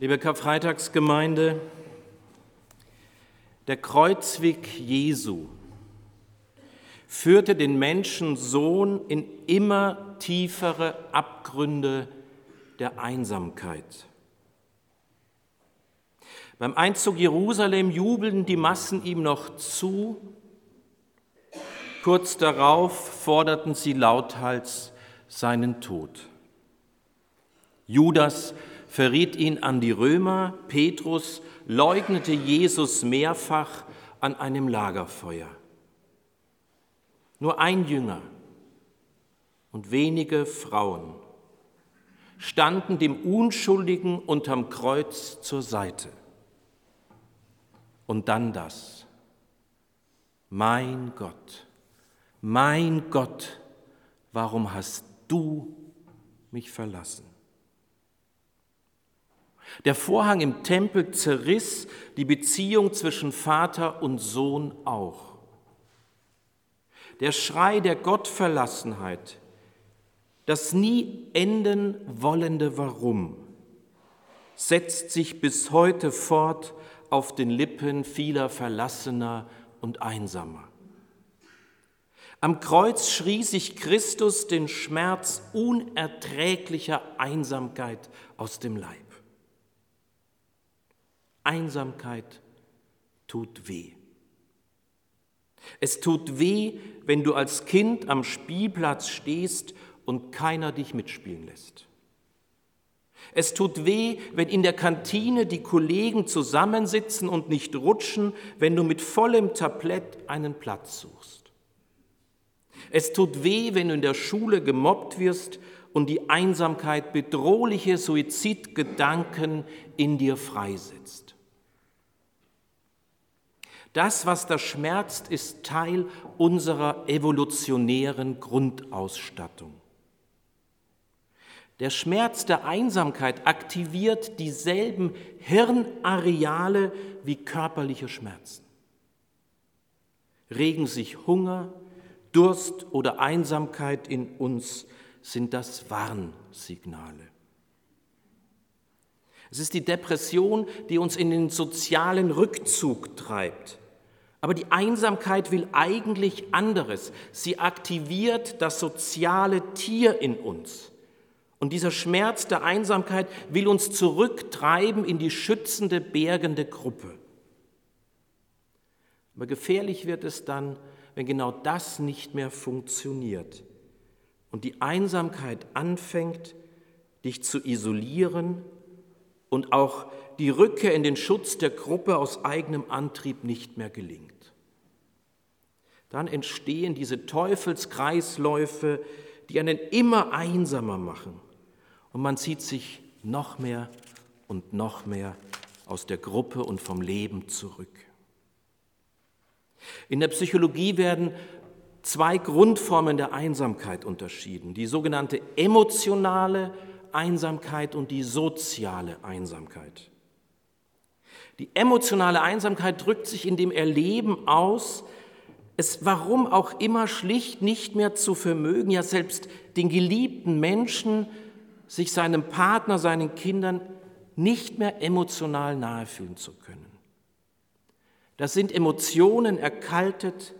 Liebe Karfreitagsgemeinde, der Kreuzweg Jesu führte den Menschensohn in immer tiefere Abgründe der Einsamkeit. Beim Einzug Jerusalem jubelten die Massen ihm noch zu. Kurz darauf forderten sie lauthals seinen Tod. Judas verriet ihn an die Römer, Petrus leugnete Jesus mehrfach an einem Lagerfeuer. Nur ein Jünger und wenige Frauen standen dem Unschuldigen unterm Kreuz zur Seite. Und dann das. Mein Gott, mein Gott, warum hast du mich verlassen? Der Vorhang im Tempel zerriss die Beziehung zwischen Vater und Sohn auch. Der Schrei der Gottverlassenheit, das nie enden wollende Warum, setzt sich bis heute fort auf den Lippen vieler Verlassener und Einsamer. Am Kreuz schrie sich Christus den Schmerz unerträglicher Einsamkeit aus dem Leib. Einsamkeit tut weh. Es tut weh, wenn du als Kind am Spielplatz stehst und keiner dich mitspielen lässt. Es tut weh, wenn in der Kantine die Kollegen zusammensitzen und nicht rutschen, wenn du mit vollem Tablett einen Platz suchst. Es tut weh, wenn du in der Schule gemobbt wirst und die Einsamkeit bedrohliche Suizidgedanken in dir freisetzt. Das, was da schmerzt, ist Teil unserer evolutionären Grundausstattung. Der Schmerz der Einsamkeit aktiviert dieselben Hirnareale wie körperliche Schmerzen. Regen sich Hunger, Durst oder Einsamkeit in uns, sind das Warnsignale. Es ist die Depression, die uns in den sozialen Rückzug treibt. Aber die Einsamkeit will eigentlich anderes. Sie aktiviert das soziale Tier in uns. Und dieser Schmerz der Einsamkeit will uns zurücktreiben in die schützende, bergende Gruppe. Aber gefährlich wird es dann, wenn genau das nicht mehr funktioniert und die Einsamkeit anfängt, dich zu isolieren und auch die Rückkehr in den Schutz der Gruppe aus eigenem Antrieb nicht mehr gelingt. Dann entstehen diese Teufelskreisläufe, die einen immer einsamer machen. Und man zieht sich noch mehr und noch mehr aus der Gruppe und vom Leben zurück. In der Psychologie werden zwei Grundformen der Einsamkeit unterschieden, die sogenannte emotionale Einsamkeit und die soziale Einsamkeit. Die emotionale Einsamkeit drückt sich in dem Erleben aus, es warum auch immer schlicht nicht mehr zu vermögen, ja selbst den geliebten Menschen, sich seinem Partner, seinen Kindern nicht mehr emotional nahe fühlen zu können. Das sind Emotionen erkaltet,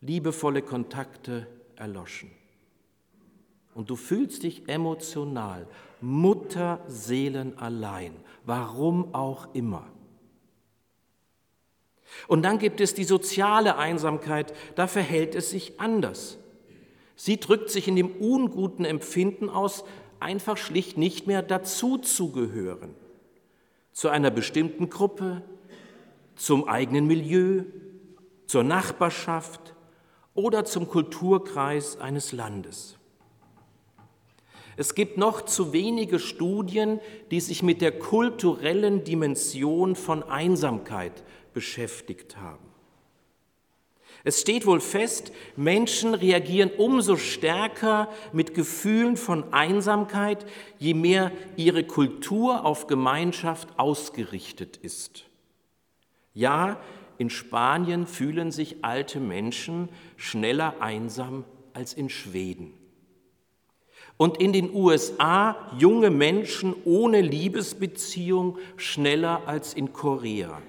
liebevolle Kontakte erloschen und du fühlst dich emotional, Mutterseelen allein, warum auch immer. Und dann gibt es die soziale Einsamkeit, da verhält es sich anders. Sie drückt sich in dem unguten Empfinden aus, einfach schlicht nicht mehr dazuzugehören. Zu einer bestimmten Gruppe, zum eigenen Milieu, zur Nachbarschaft oder zum Kulturkreis eines Landes. Es gibt noch zu wenige Studien, die sich mit der kulturellen Dimension von Einsamkeit beschäftigt haben. Es steht wohl fest, Menschen reagieren umso stärker mit Gefühlen von Einsamkeit, je mehr ihre Kultur auf Gemeinschaft ausgerichtet ist. Ja, in Spanien fühlen sich alte Menschen schneller einsam als in Schweden. und in den USA junge Menschen ohne Liebesbeziehung schneller als in Korea.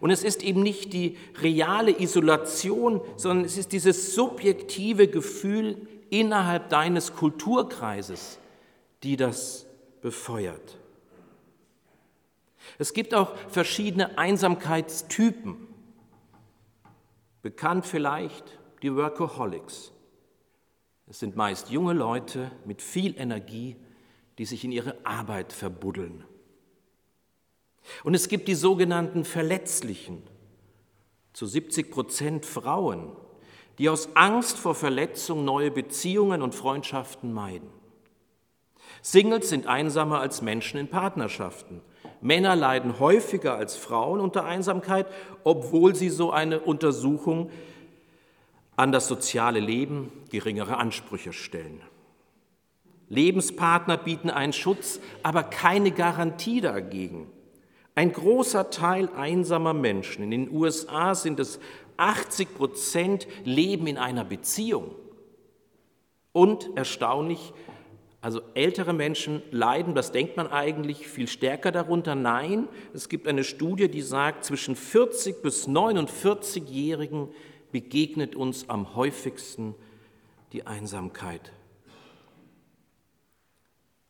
Und es ist eben nicht die reale Isolation, sondern es ist dieses subjektive Gefühl innerhalb deines Kulturkreises, die das befeuert. Es gibt auch verschiedene Einsamkeitstypen. Bekannt vielleicht die Workaholics. Es sind meist junge Leute mit viel Energie, die sich in ihre Arbeit verbuddeln. Und es gibt die sogenannten Verletzlichen, zu 70 Prozent Frauen, die aus Angst vor Verletzung neue Beziehungen und Freundschaften meiden. Singles sind einsamer als Menschen in Partnerschaften. Männer leiden häufiger als Frauen unter Einsamkeit, obwohl sie so eine Untersuchung an das soziale Leben geringere Ansprüche stellen. Lebenspartner bieten einen Schutz, aber keine Garantie dagegen. Ein großer Teil einsamer Menschen, in den USA sind es 80 Prozent, leben in einer Beziehung. Und erstaunlich, also ältere Menschen leiden, das denkt man eigentlich, viel stärker darunter. Nein, es gibt eine Studie, die sagt, zwischen 40 bis 49-Jährigen begegnet uns am häufigsten die Einsamkeit.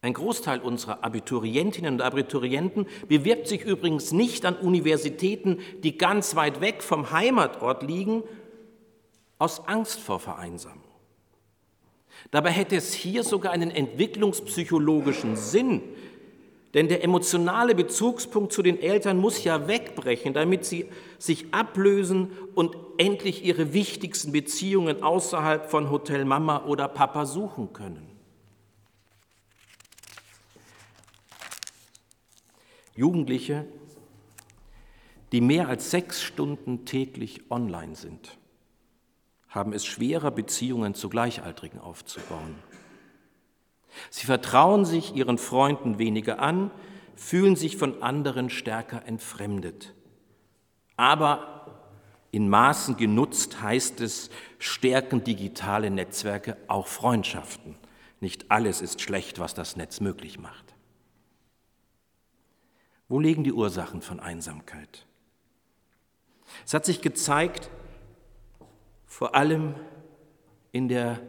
Ein Großteil unserer Abiturientinnen und Abiturienten bewirbt sich übrigens nicht an Universitäten, die ganz weit weg vom Heimatort liegen, aus Angst vor Vereinsamung. Dabei hätte es hier sogar einen entwicklungspsychologischen Sinn, denn der emotionale Bezugspunkt zu den Eltern muss ja wegbrechen, damit sie sich ablösen und endlich ihre wichtigsten Beziehungen außerhalb von Hotel Mama oder Papa suchen können. Jugendliche, die mehr als sechs Stunden täglich online sind, haben es schwerer, Beziehungen zu Gleichaltrigen aufzubauen. Sie vertrauen sich ihren Freunden weniger an, fühlen sich von anderen stärker entfremdet. Aber in Maßen genutzt heißt es, stärken digitale Netzwerke auch Freundschaften. Nicht alles ist schlecht, was das Netz möglich macht. Wo liegen die Ursachen von Einsamkeit? Es hat sich gezeigt, vor allem in der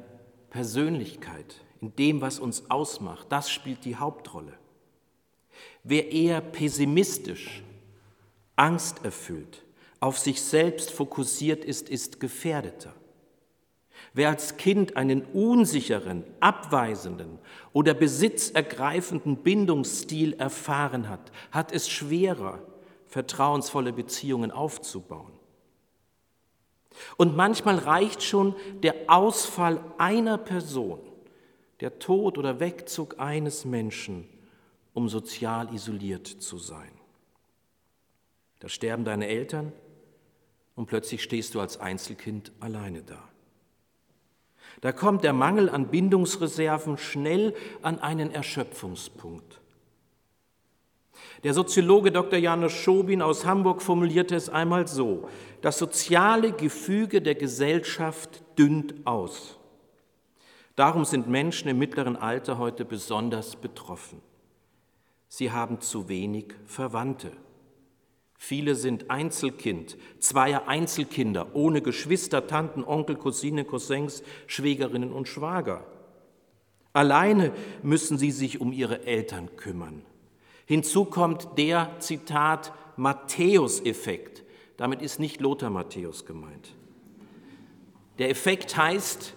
Persönlichkeit, in dem, was uns ausmacht. Das spielt die Hauptrolle. Wer eher pessimistisch, angsterfüllt, auf sich selbst fokussiert ist, ist gefährdeter. Wer als Kind einen unsicheren, abweisenden oder besitzergreifenden Bindungsstil erfahren hat, hat es schwerer, vertrauensvolle Beziehungen aufzubauen. Und manchmal reicht schon der Ausfall einer Person, der Tod oder Wegzug eines Menschen, um sozial isoliert zu sein. Da sterben deine Eltern und plötzlich stehst du als Einzelkind alleine da. Da kommt der Mangel an Bindungsreserven schnell an einen Erschöpfungspunkt. Der Soziologe Dr. Janusz Schobin aus Hamburg formulierte es einmal so, das soziale Gefüge der Gesellschaft dünnt aus. Darum sind Menschen im mittleren Alter heute besonders betroffen. Sie haben zu wenig Verwandte. Viele sind Einzelkind, zweier Einzelkinder, ohne Geschwister, Tanten, Onkel, Cousine, Cousins, Schwägerinnen und Schwager. Alleine müssen sie sich um ihre Eltern kümmern. Hinzu kommt der, Zitat, Matthäus-Effekt. Damit ist nicht Lothar Matthäus gemeint. Der Effekt heißt,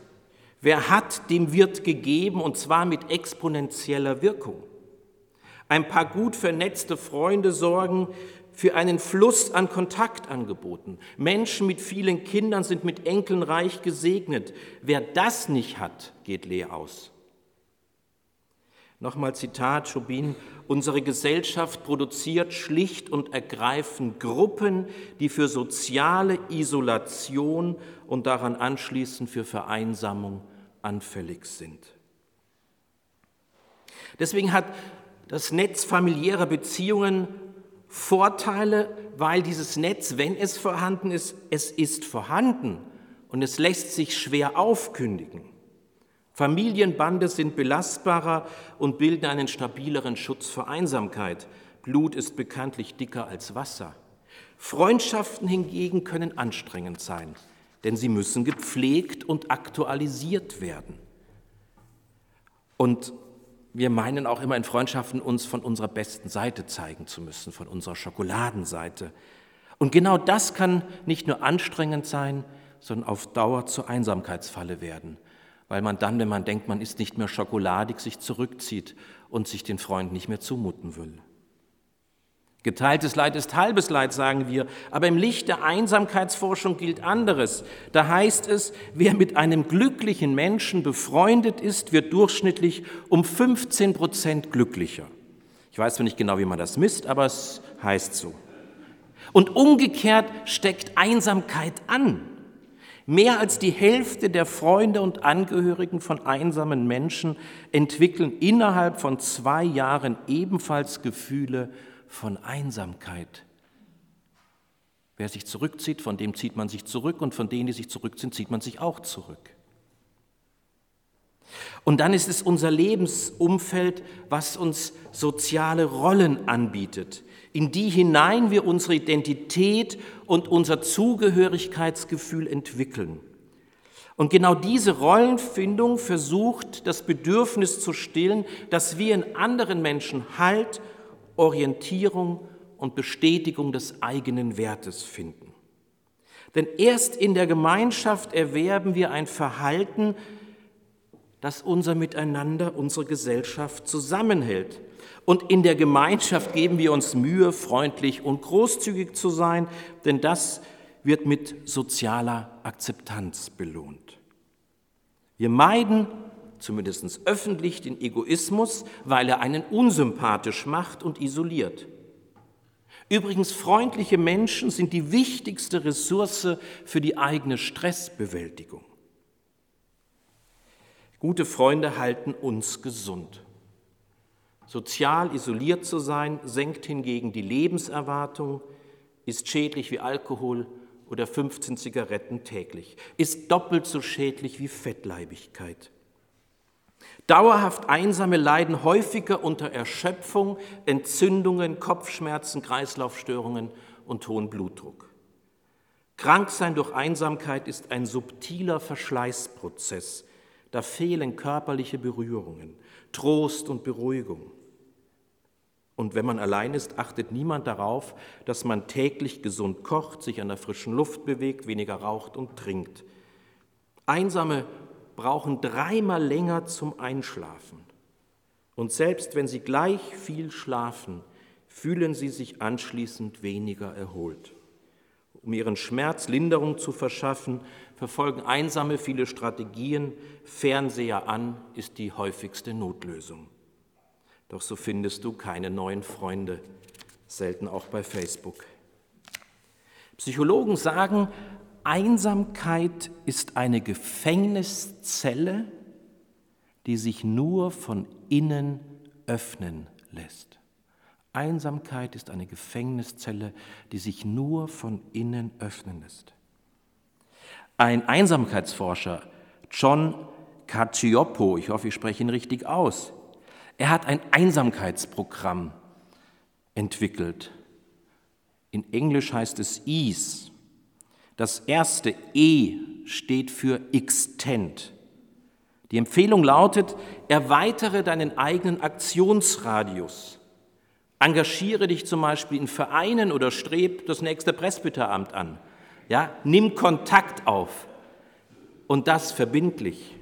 wer hat, dem wird gegeben, und zwar mit exponentieller Wirkung. Ein paar gut vernetzte Freunde sorgen für einen Fluss an Kontaktangeboten. Menschen mit vielen Kindern sind mit Enkeln reich gesegnet. Wer das nicht hat, geht leer aus. Nochmal Zitat Schubin, unsere Gesellschaft produziert schlicht und ergreifend Gruppen, die für soziale Isolation und daran anschließend für Vereinsamung anfällig sind. Deswegen hat das Netz familiärer Beziehungen Vorteile, weil dieses Netz, wenn es vorhanden ist, es ist vorhanden und es lässt sich schwer aufkündigen. Familienbande sind belastbarer und bilden einen stabileren Schutz vor Einsamkeit. Blut ist bekanntlich dicker als Wasser. Freundschaften hingegen können anstrengend sein, denn sie müssen gepflegt und aktualisiert werden. Und wir meinen auch immer in Freundschaften uns von unserer besten Seite zeigen zu müssen, von unserer Schokoladenseite. Und genau das kann nicht nur anstrengend sein, sondern auf Dauer zur Einsamkeitsfalle werden, weil man dann, wenn man denkt, man ist nicht mehr schokoladig, sich zurückzieht und sich den Freund nicht mehr zumuten will. Geteiltes Leid ist halbes Leid, sagen wir, aber im Licht der Einsamkeitsforschung gilt anderes. Da heißt es, wer mit einem glücklichen Menschen befreundet ist, wird durchschnittlich um 15 Prozent glücklicher. Ich weiß zwar nicht genau, wie man das misst, aber es heißt so. Und umgekehrt steckt Einsamkeit an. Mehr als die Hälfte der Freunde und Angehörigen von einsamen Menschen entwickeln innerhalb von zwei Jahren ebenfalls Gefühle von Einsamkeit. Wer sich zurückzieht, von dem zieht man sich zurück und von denen, die sich zurückziehen, zieht man sich auch zurück. Und dann ist es unser Lebensumfeld, was uns soziale Rollen anbietet, in die hinein wir unsere Identität und unser Zugehörigkeitsgefühl entwickeln. Und genau diese Rollenfindung versucht das Bedürfnis zu stillen, dass wir in anderen Menschen Halt Orientierung und Bestätigung des eigenen Wertes finden. Denn erst in der Gemeinschaft erwerben wir ein Verhalten, das unser Miteinander, unsere Gesellschaft zusammenhält. Und in der Gemeinschaft geben wir uns Mühe, freundlich und großzügig zu sein, denn das wird mit sozialer Akzeptanz belohnt. Wir meiden zumindest öffentlich, den Egoismus, weil er einen unsympathisch macht und isoliert. Übrigens, freundliche Menschen sind die wichtigste Ressource für die eigene Stressbewältigung. Gute Freunde halten uns gesund. Sozial isoliert zu sein senkt hingegen die Lebenserwartung, ist schädlich wie Alkohol oder 15 Zigaretten täglich, ist doppelt so schädlich wie Fettleibigkeit. Dauerhaft Einsame leiden häufiger unter Erschöpfung, Entzündungen, Kopfschmerzen, Kreislaufstörungen und hohen Blutdruck. Kranksein durch Einsamkeit ist ein subtiler Verschleißprozess. Da fehlen körperliche Berührungen, Trost und Beruhigung. Und wenn man allein ist, achtet niemand darauf, dass man täglich gesund kocht, sich an der frischen Luft bewegt, weniger raucht und trinkt. Einsame brauchen dreimal länger zum Einschlafen. Und selbst wenn sie gleich viel schlafen, fühlen sie sich anschließend weniger erholt. Um ihren Schmerz Linderung zu verschaffen, verfolgen Einsame viele Strategien. Fernseher an ist die häufigste Notlösung. Doch so findest du keine neuen Freunde, selten auch bei Facebook. Psychologen sagen, Einsamkeit ist eine Gefängniszelle, die sich nur von innen öffnen lässt. Einsamkeit ist eine Gefängniszelle, die sich nur von innen öffnen lässt. Ein Einsamkeitsforscher, John Cacioppo, ich hoffe, ich spreche ihn richtig aus, er hat ein Einsamkeitsprogramm entwickelt. In Englisch heißt es EASE. Das erste E steht für Extend. Die Empfehlung lautet, erweitere deinen eigenen Aktionsradius. Engagiere dich zum Beispiel in Vereinen oder streb das nächste Presbyteramt an. Ja, nimm Kontakt auf und das verbindlich.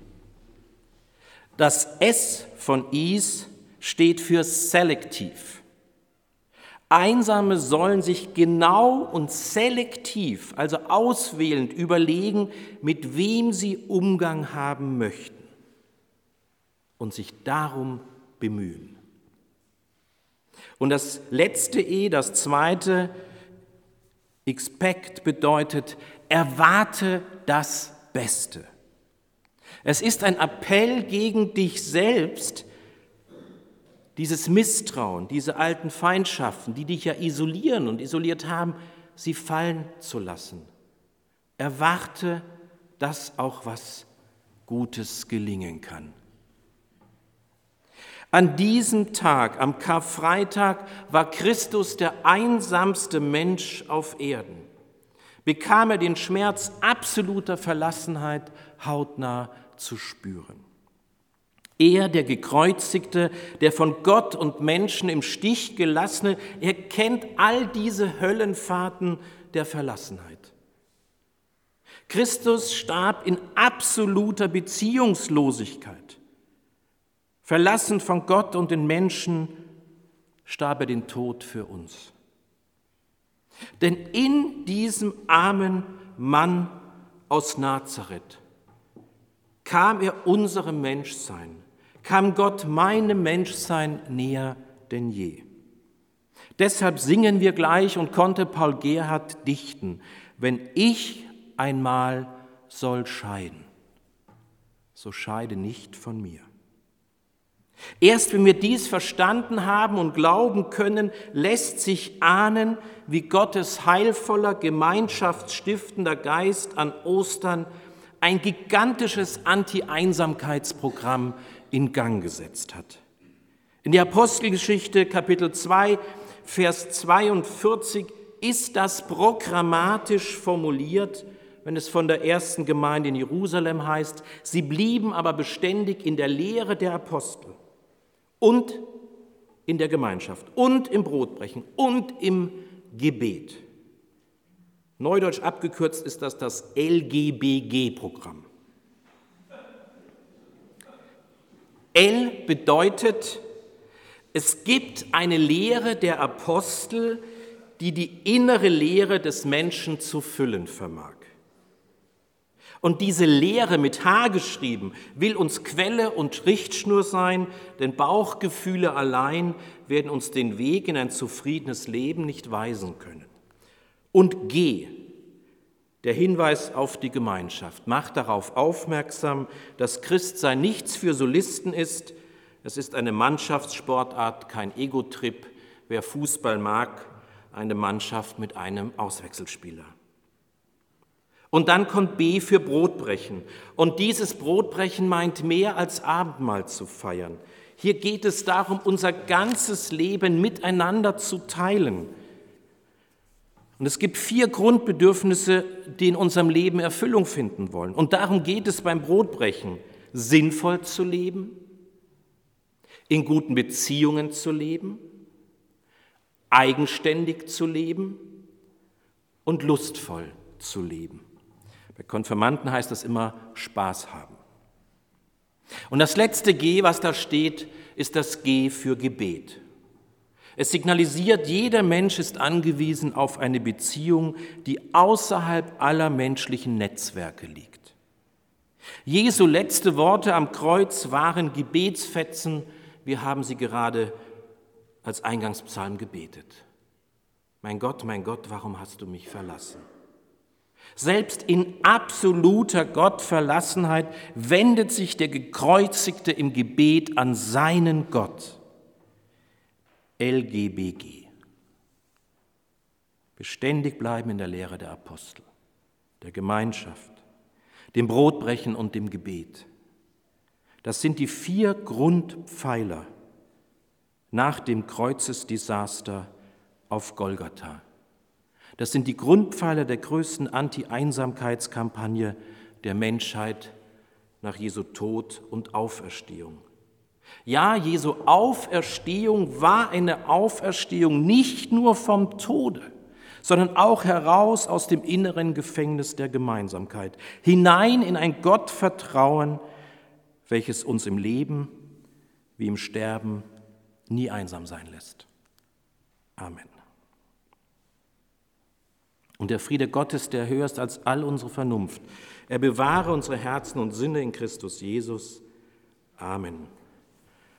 Das S von Is steht für selektiv. Einsame sollen sich genau und selektiv, also auswählend überlegen, mit wem sie Umgang haben möchten und sich darum bemühen. Und das letzte E, das zweite, expect bedeutet, erwarte das Beste. Es ist ein Appell gegen dich selbst, dieses Misstrauen, diese alten Feindschaften, die dich ja isolieren und isoliert haben, sie fallen zu lassen. Erwarte, dass auch was Gutes gelingen kann. An diesem Tag, am Karfreitag, war Christus der einsamste Mensch auf Erden. Bekam er den Schmerz absoluter Verlassenheit hautnah zu spüren. Er, der gekreuzigte, der von Gott und Menschen im Stich gelassene, er kennt all diese Höllenfahrten der Verlassenheit. Christus starb in absoluter Beziehungslosigkeit. Verlassen von Gott und den Menschen starb er den Tod für uns. Denn in diesem armen Mann aus Nazareth kam er unserem Menschsein, kam Gott meinem Menschsein näher denn je. Deshalb singen wir gleich und konnte Paul Gerhard dichten, wenn ich einmal soll scheiden, so scheide nicht von mir. Erst wenn wir dies verstanden haben und glauben können, lässt sich ahnen, wie Gottes heilvoller, gemeinschaftsstiftender Geist an Ostern ein gigantisches Anti-Einsamkeitsprogramm in Gang gesetzt hat. In der Apostelgeschichte Kapitel 2, Vers 42 ist das programmatisch formuliert, wenn es von der ersten Gemeinde in Jerusalem heißt, sie blieben aber beständig in der Lehre der Apostel und in der Gemeinschaft und im Brotbrechen und im Gebet. Neudeutsch abgekürzt ist das das LGBG-Programm. L bedeutet, es gibt eine Lehre der Apostel, die die innere Lehre des Menschen zu füllen vermag. Und diese Lehre mit H geschrieben will uns Quelle und Richtschnur sein, denn Bauchgefühle allein werden uns den Weg in ein zufriedenes Leben nicht weisen können. Und G, der Hinweis auf die Gemeinschaft, macht darauf aufmerksam, dass Christsein nichts für Solisten ist. Es ist eine Mannschaftssportart, kein Ego-Trip. Wer Fußball mag, eine Mannschaft mit einem Auswechselspieler. Und dann kommt B für Brotbrechen. Und dieses Brotbrechen meint mehr als Abendmahl zu feiern. Hier geht es darum, unser ganzes Leben miteinander zu teilen. Und es gibt vier Grundbedürfnisse, die in unserem Leben Erfüllung finden wollen. Und darum geht es beim Brotbrechen. Sinnvoll zu leben, in guten Beziehungen zu leben, eigenständig zu leben und lustvoll zu leben. Bei Konfirmanden heißt das immer Spaß haben. Und das letzte G, was da steht, ist das G für Gebet. Es signalisiert, jeder Mensch ist angewiesen auf eine Beziehung, die außerhalb aller menschlichen Netzwerke liegt. Jesu letzte Worte am Kreuz waren Gebetsfetzen, wir haben sie gerade als Eingangspsalm gebetet. Mein Gott, mein Gott, warum hast du mich verlassen? Selbst in absoluter Gottverlassenheit wendet sich der Gekreuzigte im Gebet an seinen Gott. LGBG. Beständig bleiben in der Lehre der Apostel, der Gemeinschaft, dem Brotbrechen und dem Gebet. Das sind die vier Grundpfeiler nach dem Kreuzesdesaster auf Golgatha. Das sind die Grundpfeiler der größten Anti-Einsamkeitskampagne der Menschheit nach Jesu Tod und Auferstehung. Ja, Jesu Auferstehung war eine Auferstehung nicht nur vom Tode, sondern auch heraus aus dem inneren Gefängnis der Gemeinsamkeit, hinein in ein Gottvertrauen, welches uns im Leben wie im Sterben nie einsam sein lässt. Amen. Und der Friede Gottes, der höher ist als all unsere Vernunft, er bewahre unsere Herzen und Sinne in Christus Jesus. Amen.